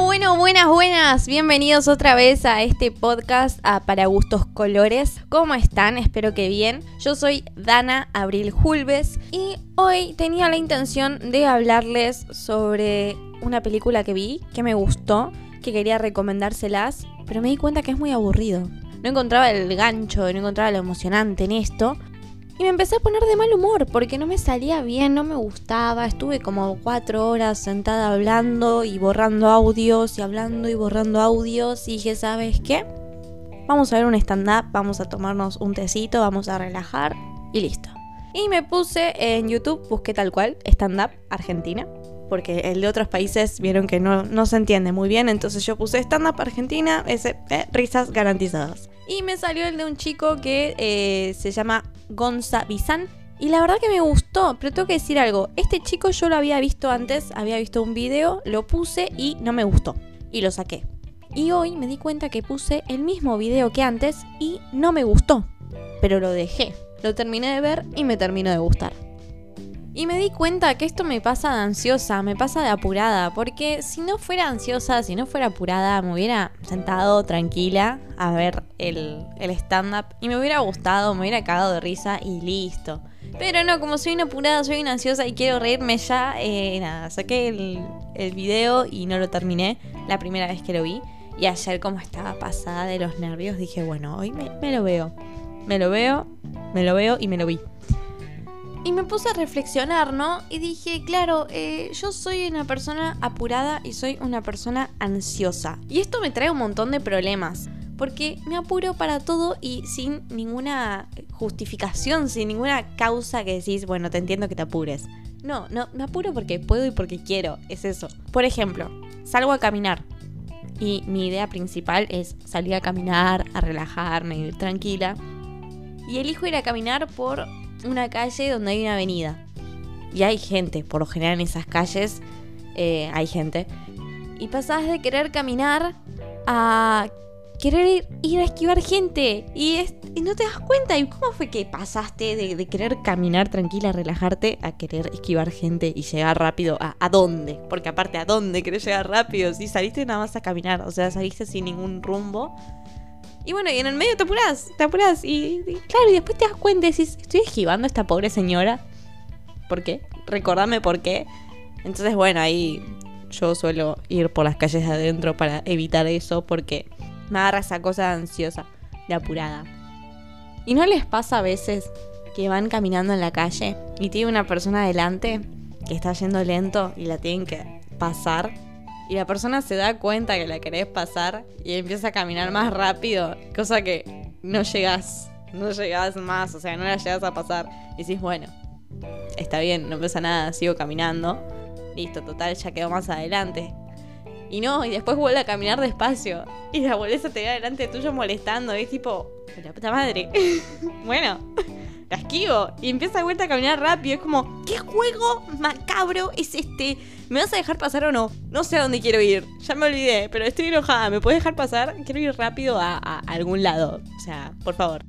Bueno, buenas, buenas. Bienvenidos otra vez a este podcast a Para Gustos Colores. ¿Cómo están? Espero que bien. Yo soy Dana Abril Julves y hoy tenía la intención de hablarles sobre una película que vi, que me gustó, que quería recomendárselas, pero me di cuenta que es muy aburrido. No encontraba el gancho, no encontraba lo emocionante en esto. Y me empecé a poner de mal humor porque no me salía bien, no me gustaba. Estuve como cuatro horas sentada hablando y borrando audios y hablando y borrando audios. Y dije, ¿sabes qué? Vamos a ver un stand-up, vamos a tomarnos un tecito, vamos a relajar y listo. Y me puse en YouTube, busqué tal cual, stand-up Argentina. Porque el de otros países vieron que no, no se entiende muy bien. Entonces yo puse stand-up Argentina, ese, eh, risas garantizadas. Y me salió el de un chico que eh, se llama Gonza Bizán. Y la verdad que me gustó, pero tengo que decir algo. Este chico yo lo había visto antes, había visto un video, lo puse y no me gustó. Y lo saqué. Y hoy me di cuenta que puse el mismo video que antes y no me gustó. Pero lo dejé. Lo terminé de ver y me terminó de gustar. Y me di cuenta que esto me pasa de ansiosa, me pasa de apurada, porque si no fuera ansiosa, si no fuera apurada, me hubiera sentado tranquila a ver el, stand-up y me hubiera gustado, me hubiera cagado de risa y listo. Pero no, como soy una apurada, soy una ansiosa y quiero reírme ya, eh, nada, saqué el, video y no lo terminé la primera vez que lo vi. Y ayer como estaba pasada de los nervios, dije, bueno, hoy me lo veo. Me lo veo, me lo veo y me lo vi. Y me puse a reflexionar, ¿no? Y dije, claro, eh, yo soy una persona apurada y soy una persona ansiosa. Y esto me trae un montón de problemas. Porque me apuro para todo y sin ninguna justificación, sin ninguna causa que decís, bueno, te entiendo que te apures. No, no, me apuro porque puedo y porque quiero, es eso. Por ejemplo, salgo a caminar. Y mi idea principal es salir a caminar, a relajarme, ir tranquila. Y elijo ir a caminar por una calle donde hay una avenida. Y hay gente, por lo general en esas calles eh, hay gente. Y pasás de querer caminar a querer ir, a esquivar gente. Y, no te das cuenta. ¿Y cómo fue que pasaste de, querer caminar tranquila, relajarte, a querer esquivar gente y llegar rápido? ¿A, ¿A, dónde? Porque aparte, ¿a dónde querés llegar rápido? Si saliste nada más a caminar, o sea, saliste sin ningún rumbo. Y bueno, y en el medio te apurás, te apurás. Y, claro, y después te das cuenta y decís, estoy esquivando a esta pobre señora. ¿Por qué? Recordame por qué. Entonces, bueno, ahí yo suelo ir por las calles de adentro para evitar eso porque me agarra esa cosa ansiosa, de apurada. ¿Y no les pasa a veces que van caminando en la calle y tiene una persona adelante que está yendo lento y la tienen que pasar y la persona se da cuenta que la querés pasar y empieza a caminar más rápido, cosa que no llegas, no llegas más, o sea, no la llegas a pasar. Y decís, bueno, está bien, no pasa nada, sigo caminando. Listo, total, ya quedó más adelante. Y no, y después vuelve a caminar despacio. Y la volvés a tener delante tuyo molestando. Es tipo, la puta madre. bueno, la esquivo. Y empieza de vuelta a caminar rápido. Es como, ¿qué juego macabro es este? ¿Me vas a dejar pasar o no? No sé a dónde quiero ir. Ya me olvidé, pero estoy enojada. ¿Me puedes dejar pasar? Quiero ir rápido a, algún lado. O sea, por favor.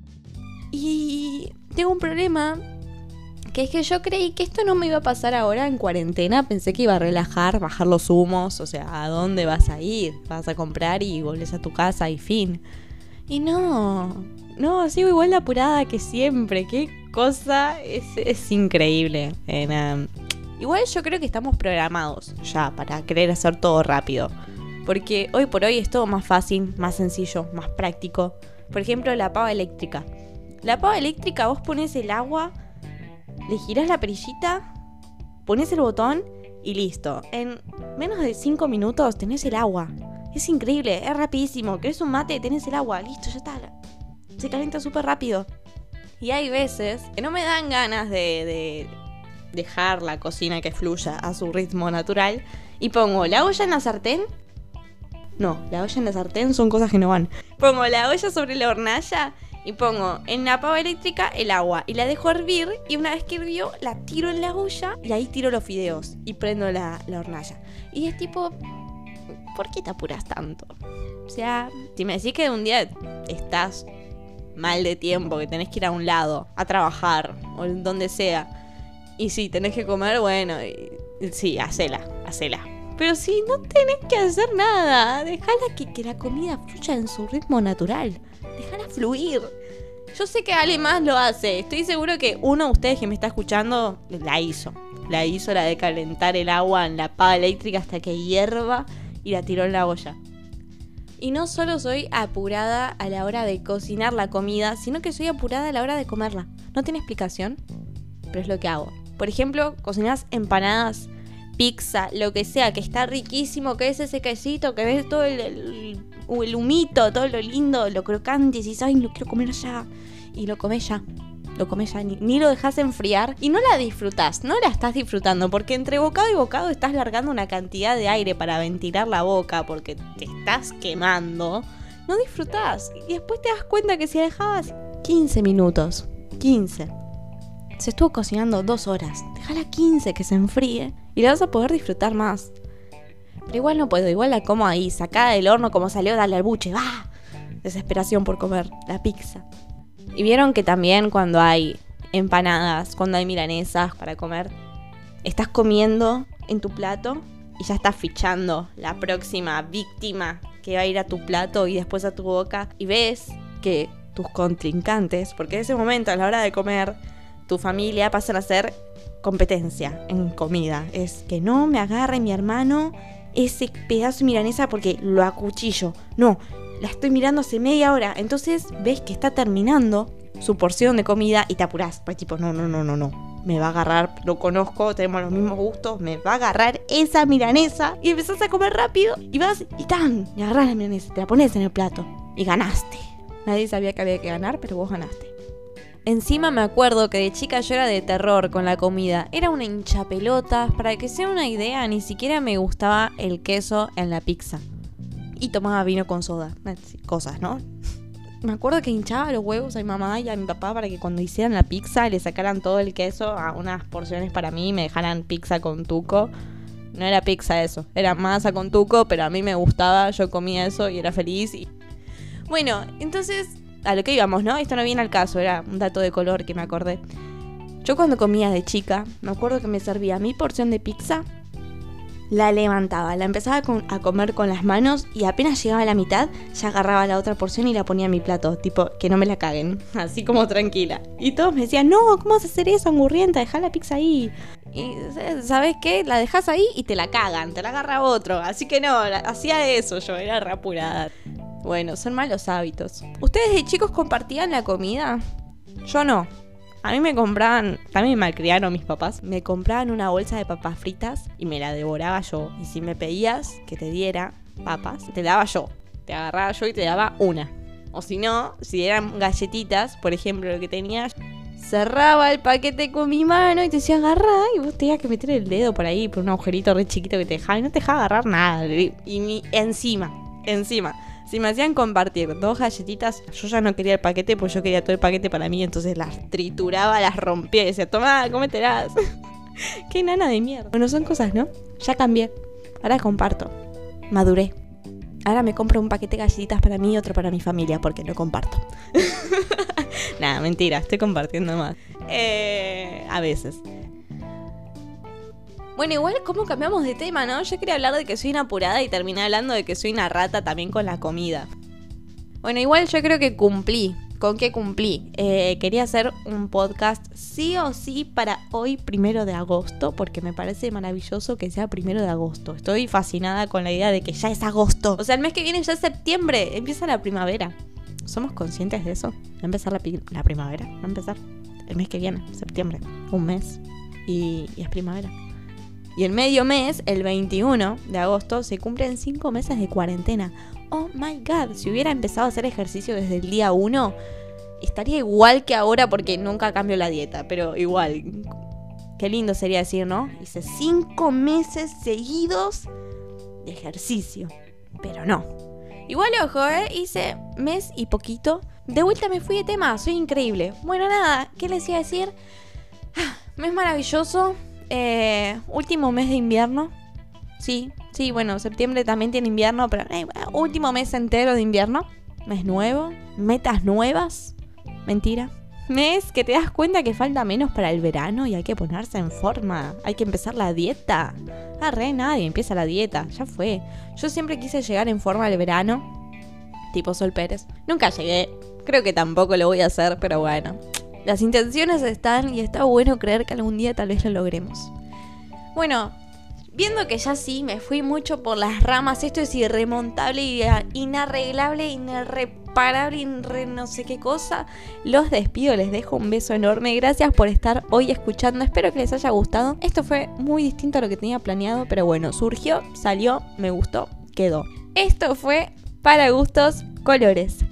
Y tengo un problema que es que yo creí que esto no me iba a pasar ahora en cuarentena. Pensé que iba a relajar, bajar los humos. O sea, ¿a dónde vas a ir? Vas a comprar y volvés a tu casa y fin. Y no, no, sigo igual de apurada que siempre. Qué cosa, es, es increíble. Eh, igual yo creo que estamos programados ya para querer hacer todo rápido. Porque hoy por hoy es todo más fácil, más sencillo, más práctico. Por ejemplo, la pava eléctrica. La pava eléctrica, vos pones el agua, le girás la perillita, pones el botón y listo. En menos de 5 minutos tenés el agua. Es increíble, es rapidísimo. ¿Querés un mate? Tenés el agua, listo, ya está. Se calienta súper rápido. Y hay veces que no me dan ganas de, dejar la cocina que fluya a su ritmo natural. Y pongo la olla en la sartén. No, la olla en la sartén son cosas que no van. Pongo la olla sobre la hornalla y pongo en la pava eléctrica el agua y la dejo hervir y una vez que hirvió la tiro en la olla y ahí tiro los fideos y prendo la, la hornalla. Y es tipo, ¿por qué te apuras tanto? O sea, si me decís que un día estás mal de tiempo, que tenés que ir a un lado, a trabajar, o donde sea, y si tenés que comer, bueno, sí, hacela, hacela. Pero si no tenés que hacer nada, déjala que, la comida fluya en su ritmo natural. Déjala fluir. Yo sé que Ale más lo hace. Estoy seguro que uno de ustedes que me está escuchando la hizo. La hizo la de calentar el agua en la pava eléctrica hasta que hierva y la tiró en la olla. Y no solo soy apurada a la hora de cocinar la comida, sino que soy apurada a la hora de comerla. No tiene explicación, pero es lo que hago. Por ejemplo, cocinas empanadas, pizza, lo que sea, que está riquísimo, que es ese quesito, que ves todo el, humito, todo lo lindo, lo crocante, y dices, ay, lo quiero comer ya. Y lo comes ya. Lo comes ya, ni, lo dejas enfriar y no la disfrutas, no la estás disfrutando, porque entre bocado y bocado estás largando una cantidad de aire para ventilar la boca, porque te estás quemando. No disfrutas. Y después te das cuenta que si dejabas 15 minutos, 15, se estuvo cocinando dos horas. Déjala 15 que se enfríe y la vas a poder disfrutar más. Pero igual no puedo, igual la como ahí, sacada del horno como salió, dale al buche, va. Desesperación por comer la pizza. Y vieron que también cuando hay empanadas, cuando hay milanesas para comer, estás comiendo en tu plato y ya estás fichando la próxima víctima que va a ir a tu plato y después a tu boca y ves que tus contrincantes, porque en ese momento a la hora de comer tu familia pasan a ser competencia en comida. Es que no me agarre mi hermano ese pedazo de milanesa porque lo acuchillo. No, la estoy mirando hace media hora. Entonces ves que está terminando su porción de comida y te apurás. Pues tipo, no, no, no, no, no. Me va a agarrar, lo conozco, tenemos los mismos gustos, me va a agarrar esa milanesa. Y empezás a comer rápido y vas y tan, y agarrás la milanesa, te la pones en el plato y ganaste. Nadie sabía que había que ganar, pero vos ganaste. Encima me acuerdo que de chica yo era de terror con la comida. Era una hinchapelota. Para que sea una idea, ni siquiera me gustaba el queso en la pizza. Y tomaba vino con soda. Cosas, ¿no? Me acuerdo que hinchaba los huevos a mi mamá y a mi papá para que cuando hicieran la pizza le sacaran todo el queso a unas porciones para mí y me dejaran pizza con tuco. No era pizza eso, era masa con tuco, pero a mí me gustaba, yo comía eso y era feliz. Y... Bueno, entonces a lo que íbamos, ¿no? Esto no viene al caso, era un dato de color que me acordé. Yo cuando comía de chica, me acuerdo que me servía mi porción de pizza, la levantaba, la empezaba a comer con las manos y apenas llegaba a la mitad, ya agarraba la otra porción y la ponía en mi plato, tipo, que no me la caguen, así como tranquila. Y todos me decían, no, ¿cómo vas a hacer eso, angurrienta? Deja la pizza ahí. Y, ¿sabes qué? La dejas ahí y te la cagan, te la agarra otro. Así que no, hacía eso yo, era rapurada. Bueno, son malos hábitos. ¿Ustedes de chicos compartían la comida? Yo no. A mí me compraban, también me malcriaron mis papás, me compraban una bolsa de papas fritas y me la devoraba yo. Y si me pedías que te diera papas, te daba yo. Te agarraba yo y te daba una. O si no, si eran galletitas, por ejemplo, lo que tenía, cerraba el paquete con mi mano y te decía agarra y vos tenías que meter el dedo por ahí, por un agujerito re chiquito que te dejaba y no te dejaba agarrar nada. Y encima, encima si me hacían compartir dos galletitas, yo ya no quería el paquete, pues yo quería todo el paquete para mí, entonces las trituraba, las rompía y decía, toma, cómetelas. Qué nana de mierda. Bueno, son cosas, ¿no? Ya cambié. Ahora comparto. Maduré. Ahora me compro un paquete de galletitas para mí y otro para mi familia, porque no comparto. Nada, mentira, estoy compartiendo más. Eh, a veces. Bueno, igual, ¿cómo cambiamos de tema, no? Yo quería hablar de que soy una apurada y terminé hablando de que soy una rata también con la comida. Bueno, igual yo creo que cumplí. ¿Con qué cumplí? Eh, quería hacer un podcast sí o sí para hoy, primero de agosto, porque me parece maravilloso que sea primero de agosto. Estoy fascinada con la idea de que ya es agosto. O sea, el mes que viene ya es septiembre, empieza la primavera. ¿Somos conscientes de eso? Va a empezar la, la primavera, va a empezar el mes que viene, septiembre, un mes, y es primavera. Y el medio mes, el 21 de agosto, se cumplen 5 meses de cuarentena. Oh my god, si hubiera empezado a hacer ejercicio desde el día 1, estaría igual que ahora porque nunca cambio la dieta, pero igual. Qué lindo sería decir, ¿no? Hice 5 meses seguidos de ejercicio. Pero no. Igual, ojo, ¿eh? Hice mes y poquito. De vuelta me fui de tema, soy increíble. Bueno, nada, ¿qué les iba a decir? Ah, mes maravilloso, eh, último mes de invierno. Sí, sí, bueno, septiembre también tiene invierno, pero eh, último mes entero de invierno. Mes nuevo, metas nuevas. Mentira. mes que te das cuenta que falta menos para el verano y hay que ponerse en forma. Hay que empezar la dieta. Ah, re nadie empieza la dieta. Ya fue. Yo siempre quise llegar en forma al verano. Tipo Sol Pérez. Nunca llegué. Creo que tampoco lo voy a hacer, pero bueno. Las intenciones están y está bueno creer que algún día tal vez lo logremos. Bueno, Viendo que ya sí, me fui mucho por las ramas, esto es irremontable, inarreglable, inreparable, inre no sé qué cosa, los despido, les dejo un beso enorme, gracias por estar hoy escuchando, espero que les haya gustado. Esto fue muy distinto a lo que tenía planeado, pero bueno, surgió, salió, me gustó, quedó. Esto fue para gustos colores.